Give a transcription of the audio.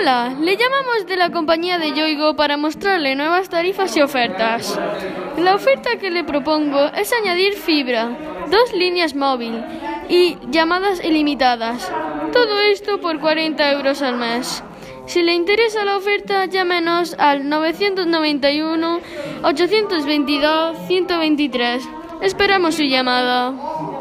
Hola, le llamamos de la compañía de Yoigo para mostrarle nuevas tarifas y ofertas. La oferta que le propongo es añadir fibra, dos líneas móvil y llamadas ilimitadas. Todo esto por 40 euros al mes. Si le interesa la oferta, llámenos al 991 822 123. Esperamos su llamada.